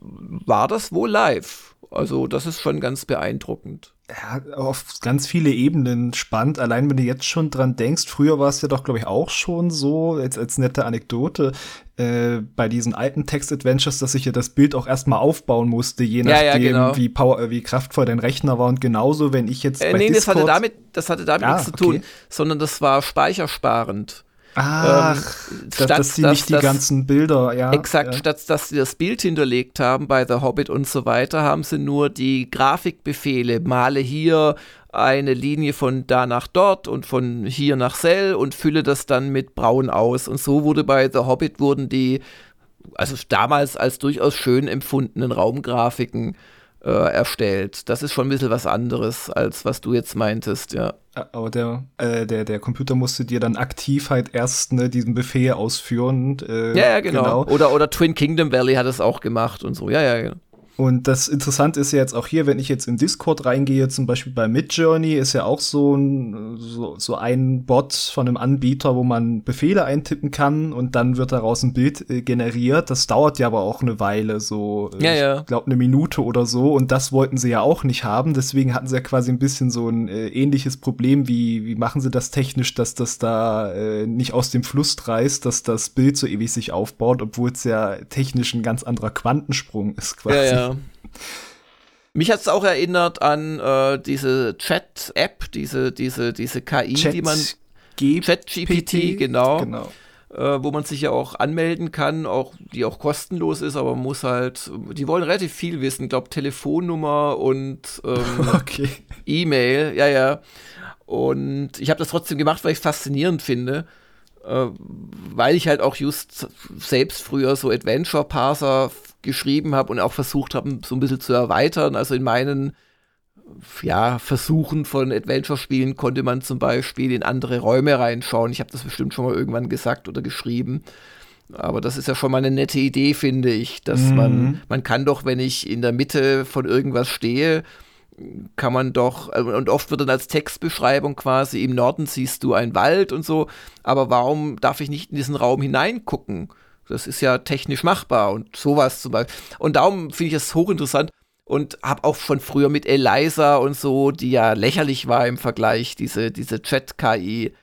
war das wohl live. Also das ist schon ganz beeindruckend. Ja, auf ganz viele Ebenen spannend. Allein wenn du jetzt schon dran denkst, früher war es ja doch, glaube ich, auch schon so, jetzt als nette Anekdote, äh, bei diesen alten Text-Adventures, dass ich ja das Bild auch erstmal aufbauen musste, je nachdem, ja, ja, genau. wie, power, wie kraftvoll dein Rechner war. Und genauso, wenn ich jetzt. Äh, nee, Discord das hatte damit, das hatte damit ah, nichts zu tun, okay. sondern das war speichersparend. Ach, ähm, statt, dass sie nicht die das, ganzen Bilder, ja. Exakt, ja. statt dass sie das Bild hinterlegt haben bei The Hobbit und so weiter, haben sie nur die Grafikbefehle. Male hier eine Linie von da nach dort und von hier nach Sell und fülle das dann mit Braun aus. Und so wurde bei The Hobbit wurden die, also damals als durchaus schön empfundenen Raumgrafiken äh, erstellt. Das ist schon ein bisschen was anderes, als was du jetzt meintest, ja. Aber der, äh, der, der Computer musste dir dann aktiv halt erst ne, diesen Befehl ausführen. Äh, ja, ja, genau. genau. Oder, oder Twin Kingdom Valley hat es auch gemacht und so. Ja, ja, genau. Und das Interessante ist ja jetzt auch hier, wenn ich jetzt in Discord reingehe, zum Beispiel bei Midjourney, ist ja auch so ein, so, so ein Bot von einem Anbieter, wo man Befehle eintippen kann und dann wird daraus ein Bild äh, generiert. Das dauert ja aber auch eine Weile, so, äh, ja, ja. ich glaube, eine Minute oder so. Und das wollten sie ja auch nicht haben. Deswegen hatten sie ja quasi ein bisschen so ein äh, ähnliches Problem. Wie, wie machen sie das technisch, dass das da äh, nicht aus dem Fluss reißt, dass das Bild so ewig sich aufbaut, obwohl es ja technisch ein ganz anderer Quantensprung ist quasi. Ja, ja. Mich hat es auch erinnert an äh, diese Chat-App, diese, diese, diese KI, Chat die man. Chat-GPT, genau. genau. Äh, wo man sich ja auch anmelden kann, auch, die auch kostenlos ist, aber man muss halt, die wollen relativ viel wissen, glaube Telefonnummer und ähm, okay. E-Mail, ja, ja. Und ich habe das trotzdem gemacht, weil ich es faszinierend finde, äh, weil ich halt auch just selbst früher so Adventure-Parser geschrieben habe und auch versucht habe, so ein bisschen zu erweitern. Also in meinen ja, Versuchen von Adventure-Spielen konnte man zum Beispiel in andere Räume reinschauen. Ich habe das bestimmt schon mal irgendwann gesagt oder geschrieben. Aber das ist ja schon mal eine nette Idee, finde ich, dass mhm. man, man kann doch, wenn ich in der Mitte von irgendwas stehe, kann man doch, und oft wird dann als Textbeschreibung quasi, im Norden siehst du einen Wald und so, aber warum darf ich nicht in diesen Raum hineingucken? Das ist ja technisch machbar und sowas zum Beispiel. Und darum finde ich es hochinteressant und habe auch schon früher mit Eliza und so, die ja lächerlich war im Vergleich, diese, diese Chat-KI,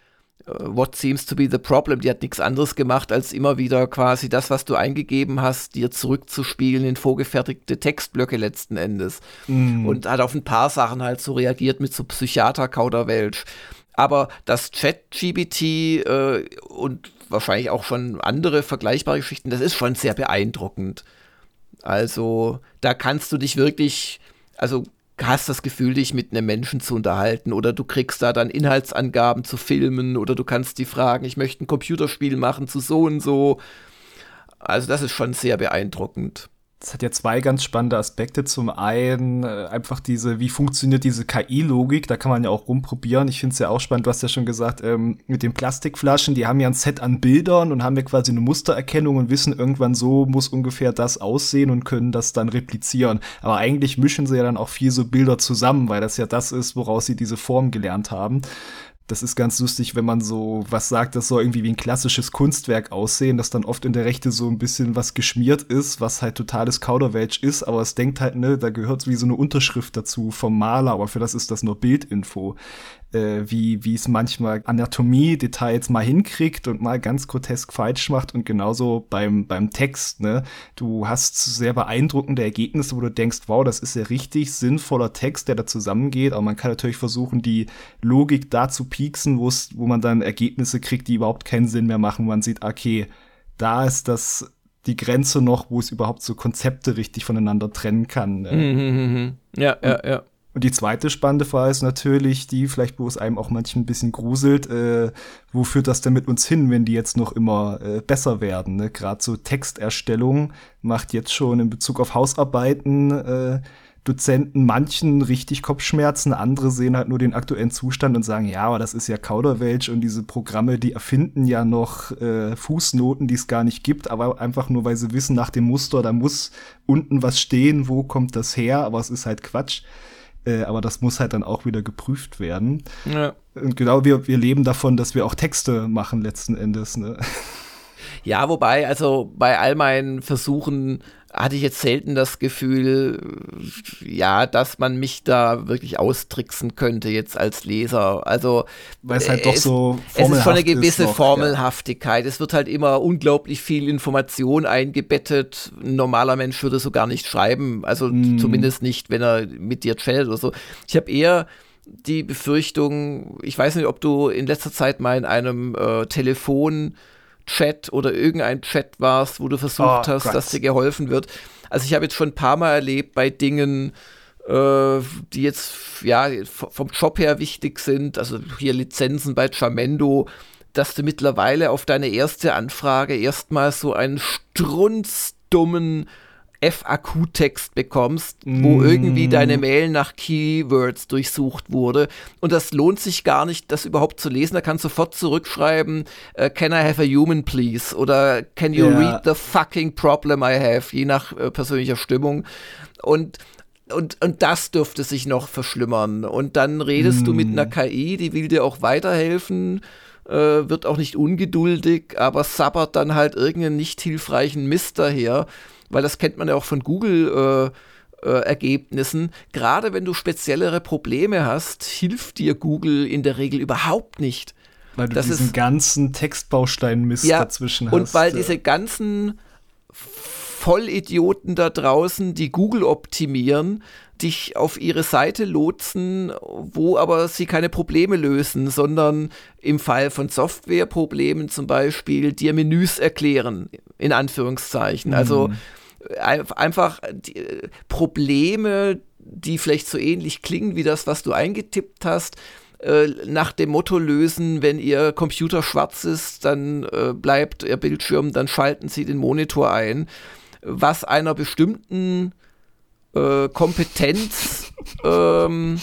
What seems to be the problem, die hat nichts anderes gemacht, als immer wieder quasi das, was du eingegeben hast, dir zurückzuspielen in vorgefertigte Textblöcke letzten Endes. Mm. Und hat auf ein paar Sachen halt so reagiert mit so Psychiater-Kauderwelsch. Aber das Chat-GBT äh, und wahrscheinlich auch schon andere vergleichbare Geschichten, das ist schon sehr beeindruckend. Also da kannst du dich wirklich, also hast das Gefühl, dich mit einem Menschen zu unterhalten oder du kriegst da dann Inhaltsangaben zu Filmen oder du kannst die fragen, ich möchte ein Computerspiel machen zu so und so. Also das ist schon sehr beeindruckend. Das hat ja zwei ganz spannende Aspekte. Zum einen äh, einfach diese, wie funktioniert diese KI-Logik? Da kann man ja auch rumprobieren. Ich finde es ja auch spannend. Du hast ja schon gesagt, ähm, mit den Plastikflaschen, die haben ja ein Set an Bildern und haben ja quasi eine Mustererkennung und wissen irgendwann so muss ungefähr das aussehen und können das dann replizieren. Aber eigentlich mischen sie ja dann auch viel so Bilder zusammen, weil das ja das ist, woraus sie diese Form gelernt haben. Das ist ganz lustig, wenn man so was sagt, das soll irgendwie wie ein klassisches Kunstwerk aussehen, dass dann oft in der Rechte so ein bisschen was geschmiert ist, was halt totales Kauderwelsch ist, aber es denkt halt, ne, da gehört wie so eine Unterschrift dazu vom Maler, aber für das ist das nur Bildinfo äh, wie wie es manchmal Anatomie-Details mal hinkriegt und mal ganz grotesk falsch macht und genauso beim beim Text. Ne, du hast sehr beeindruckende Ergebnisse, wo du denkst, wow, das ist ja richtig sinnvoller Text, der da zusammengeht. Aber man kann natürlich versuchen, die Logik da zu pieksen, wo man dann Ergebnisse kriegt, die überhaupt keinen Sinn mehr machen. Man sieht, okay, da ist das die Grenze noch, wo es überhaupt so Konzepte richtig voneinander trennen kann. Ne? Mhm, mhm, mhm. ja, ja, ja. Und die zweite spannende Frage ist natürlich die, vielleicht wo es einem auch manchmal ein bisschen gruselt, äh, wo führt das denn mit uns hin, wenn die jetzt noch immer äh, besser werden? Ne? Gerade so Texterstellung macht jetzt schon in Bezug auf Hausarbeiten äh, Dozenten manchen richtig Kopfschmerzen, andere sehen halt nur den aktuellen Zustand und sagen, ja, aber das ist ja Kauderwelsch und diese Programme, die erfinden ja noch äh, Fußnoten, die es gar nicht gibt, aber einfach nur, weil sie wissen nach dem Muster, da muss unten was stehen, wo kommt das her, aber es ist halt Quatsch. Äh, aber das muss halt dann auch wieder geprüft werden. Ja. Und genau, wir, wir leben davon, dass wir auch Texte machen letzten Endes. Ne? Ja, wobei, also bei all meinen Versuchen hatte ich jetzt selten das Gefühl, ja, dass man mich da wirklich austricksen könnte jetzt als Leser. Also weil es halt doch so es ist schon eine gewisse noch, Formelhaftigkeit. Ja. Es wird halt immer unglaublich viel Information eingebettet. Ein normaler Mensch würde so gar nicht schreiben, also mm. zumindest nicht, wenn er mit dir chattet oder so. Ich habe eher die Befürchtung, ich weiß nicht, ob du in letzter Zeit mal in einem äh, Telefon-Chat oder irgendein Chat warst, wo du versucht oh, hast, Gott. dass dir geholfen wird. Also ich habe jetzt schon ein paar Mal erlebt bei Dingen, äh, die jetzt ja vom Job her wichtig sind, also hier Lizenzen bei Jamendo, dass du mittlerweile auf deine erste Anfrage erstmal so einen strunzdummen FAQ-Text bekommst, wo mm. irgendwie deine Mail nach Keywords durchsucht wurde. Und das lohnt sich gar nicht, das überhaupt zu lesen. Da kannst du sofort zurückschreiben, uh, can I have a human please? Oder can you ja. read the fucking problem I have? Je nach äh, persönlicher Stimmung. Und und, und das dürfte sich noch verschlimmern. Und dann redest mm. du mit einer mm. KI, die will dir auch weiterhelfen, äh, wird auch nicht ungeduldig, aber sabbert dann halt irgendeinen nicht hilfreichen Mist daher weil das kennt man ja auch von Google. Äh, äh, Ergebnissen. Gerade wenn du speziellere Probleme hast, hilft dir Google in der Regel überhaupt nicht. Weil du das diesen ist, ganzen Textbaustein-Mist ja, dazwischen hast. Und weil diese ganzen Vollidioten da draußen, die Google optimieren, dich auf ihre Seite lotsen, wo aber sie keine Probleme lösen, sondern im Fall von Softwareproblemen zum Beispiel dir Menüs erklären, in Anführungszeichen. Also mhm. Einfach die, Probleme, die vielleicht so ähnlich klingen wie das, was du eingetippt hast, äh, nach dem Motto lösen, wenn Ihr Computer schwarz ist, dann äh, bleibt Ihr Bildschirm, dann schalten Sie den Monitor ein, was einer bestimmten äh, Kompetenz, ähm,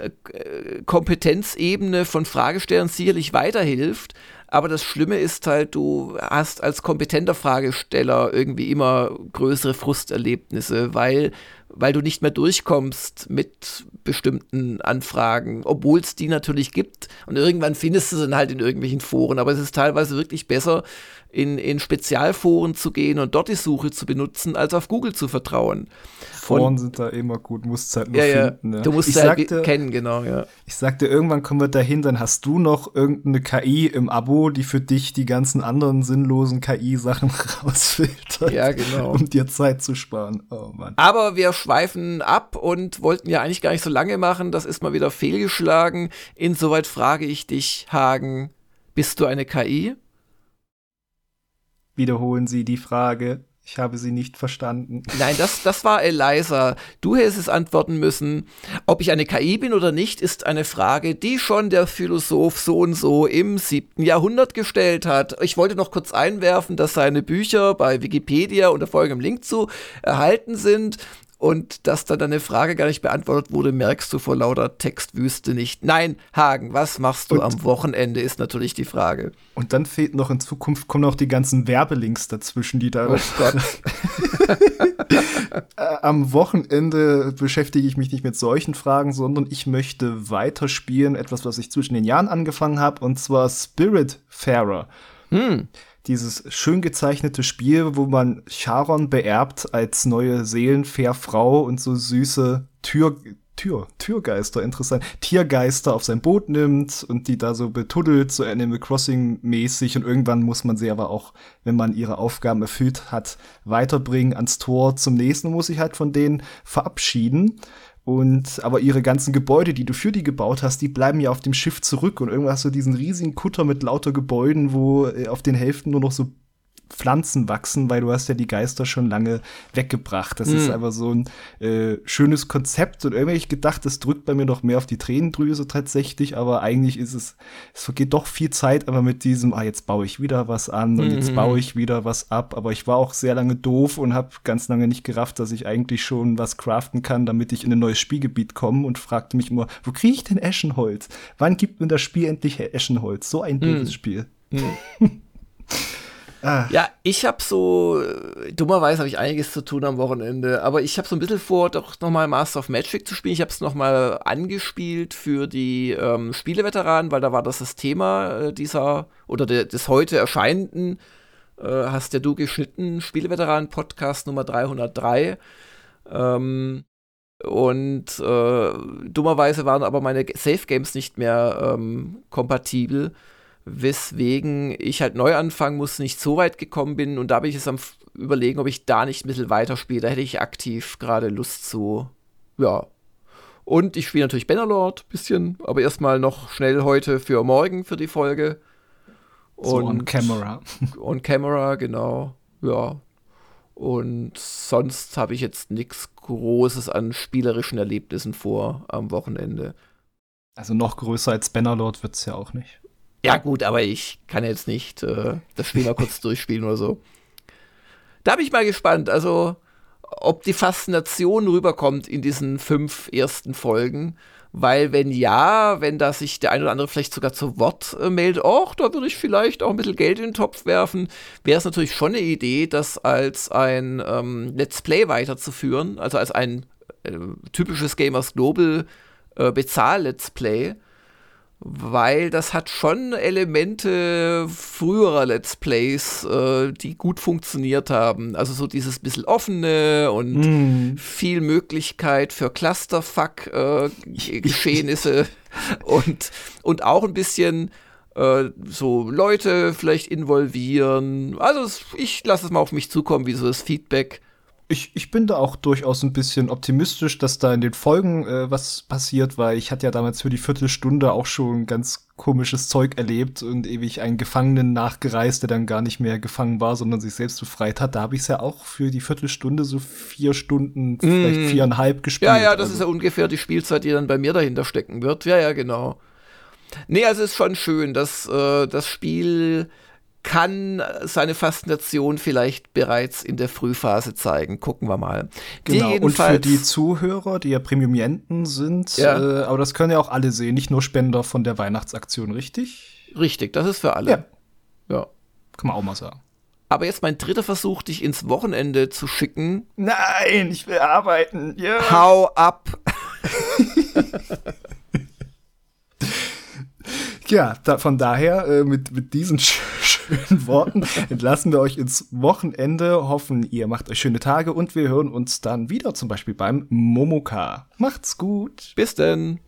äh, Kompetenzebene von Fragestellern sicherlich weiterhilft. Aber das Schlimme ist halt, du hast als kompetenter Fragesteller irgendwie immer größere Frusterlebnisse, weil, weil du nicht mehr durchkommst mit bestimmten Anfragen, obwohl es die natürlich gibt. Und irgendwann findest du sie dann halt in irgendwelchen Foren. Aber es ist teilweise wirklich besser, in, in Spezialforen zu gehen und dort die Suche zu benutzen, als auf Google zu vertrauen. Foren sind da immer gut, musst es halt nur ja, finden. Ja. Du musst ich halt sagte, kennen, genau, ja. Ich sagte, irgendwann kommen wir dahin, dann hast du noch irgendeine KI im Abo, die für dich die ganzen anderen sinnlosen KI-Sachen rausfiltert. Ja, genau. Um dir Zeit zu sparen. Oh Mann. Aber wir schweifen ab und wollten ja eigentlich gar nicht so lange machen. Das ist mal wieder fehlgeschlagen. Insoweit frage ich dich, Hagen, bist du eine KI? Wiederholen Sie die Frage. Ich habe sie nicht verstanden. Nein, das, das war Eliza. Du hättest es antworten müssen. Ob ich eine KI bin oder nicht, ist eine Frage, die schon der Philosoph so und so im siebten Jahrhundert gestellt hat. Ich wollte noch kurz einwerfen, dass seine Bücher bei Wikipedia unter folgendem Link zu erhalten sind und dass dann deine Frage gar nicht beantwortet wurde, merkst du vor lauter Textwüste nicht. Nein, Hagen, was machst du und, am Wochenende, ist natürlich die Frage. Und dann fehlt noch in Zukunft, kommen noch die ganzen Werbelinks dazwischen, die da. Oh Gott. Äh, am Wochenende beschäftige ich mich nicht mit solchen Fragen, sondern ich möchte weiterspielen, etwas, was ich zwischen den Jahren angefangen habe, und zwar Spiritfarer. Hm dieses schön gezeichnete Spiel, wo man Charon beerbt als neue Seelenfährfrau und so süße Tür, Tür, Türgeister, interessant, Tiergeister auf sein Boot nimmt und die da so betuddelt, so Animal Crossing mäßig und irgendwann muss man sie aber auch, wenn man ihre Aufgaben erfüllt hat, weiterbringen ans Tor zum nächsten muss sich halt von denen verabschieden. Und aber ihre ganzen Gebäude, die du für die gebaut hast, die bleiben ja auf dem Schiff zurück. Und irgendwann hast du diesen riesigen Kutter mit lauter Gebäuden, wo äh, auf den Hälften nur noch so Pflanzen wachsen, weil du hast ja die Geister schon lange weggebracht. Das mhm. ist einfach so ein äh, schönes Konzept und irgendwie ich gedacht, das drückt bei mir noch mehr auf die Tränendrüse tatsächlich, aber eigentlich ist es, es vergeht doch viel Zeit, aber mit diesem, ah, jetzt baue ich wieder was an und mhm. jetzt baue ich wieder was ab, aber ich war auch sehr lange doof und habe ganz lange nicht gerafft, dass ich eigentlich schon was craften kann, damit ich in ein neues Spielgebiet komme und fragte mich immer, wo kriege ich denn Eschenholz? Wann gibt mir das Spiel endlich Eschenholz? So ein mhm. Spiel. Mhm. Ah. Ja, ich habe so, dummerweise habe ich einiges zu tun am Wochenende, aber ich habe so ein bisschen vor, doch nochmal Master of Magic zu spielen. Ich habe es nochmal angespielt für die ähm, Spieleveteranen, weil da war das das Thema äh, dieser oder de, des heute erscheinenden, äh, hast ja du geschnitten, Spieleveteranen-Podcast Nummer 303. Ähm, und äh, dummerweise waren aber meine Safe Games nicht mehr ähm, kompatibel weswegen ich halt neu anfangen muss, nicht so weit gekommen bin und da bin ich jetzt am überlegen, ob ich da nicht ein bisschen weiterspiele. Da hätte ich aktiv gerade Lust zu, ja. Und ich spiele natürlich Bannerlord, bisschen, aber erstmal noch schnell heute für morgen für die Folge. Und so on camera. On camera, genau. Ja. Und sonst habe ich jetzt nichts Großes an spielerischen Erlebnissen vor am Wochenende. Also noch größer als Bannerlord wird es ja auch nicht. Ja, gut, aber ich kann jetzt nicht äh, das Spiel mal kurz durchspielen oder so. Da bin ich mal gespannt. Also, ob die Faszination rüberkommt in diesen fünf ersten Folgen. Weil wenn ja, wenn da sich der ein oder andere vielleicht sogar zu Wort äh, meldet, ach, da würde ich vielleicht auch ein bisschen Geld in den Topf werfen, wäre es natürlich schon eine Idee, das als ein ähm, Let's Play weiterzuführen, also als ein äh, typisches Gamers Global äh, Bezahl-Let's Play weil das hat schon Elemente früherer Let's Plays, äh, die gut funktioniert haben. Also so dieses bisschen offene und mm. viel Möglichkeit für Clusterfuck-Geschehnisse äh, und, und auch ein bisschen äh, so Leute vielleicht involvieren. Also ich lasse es mal auf mich zukommen, wie so das Feedback ich, ich bin da auch durchaus ein bisschen optimistisch, dass da in den Folgen äh, was passiert, weil ich hatte ja damals für die Viertelstunde auch schon ganz komisches Zeug erlebt und ewig einen Gefangenen nachgereist, der dann gar nicht mehr gefangen war, sondern sich selbst befreit hat. Da habe ich es ja auch für die Viertelstunde so vier Stunden, mm. vielleicht viereinhalb gespielt. Ja, ja, das also. ist ja ungefähr die Spielzeit, die dann bei mir dahinter stecken wird. Ja, ja, genau. Nee, also es ist schon schön, dass äh, das Spiel kann seine Faszination vielleicht bereits in der Frühphase zeigen. Gucken wir mal. Genau, und für die Zuhörer, die ja Premiumienten sind, ja. Äh, aber das können ja auch alle sehen, nicht nur Spender von der Weihnachtsaktion, richtig? Richtig, das ist für alle. Ja. ja. Kann man auch mal sagen. Aber jetzt mein dritter Versuch, dich ins Wochenende zu schicken. Nein, ich will arbeiten. Ja. Hau ab. Ja, da, von daher, äh, mit, mit diesen sch schönen Worten entlassen wir euch ins Wochenende. Hoffen, ihr macht euch schöne Tage und wir hören uns dann wieder, zum Beispiel beim Momoka. Macht's gut. Bis denn.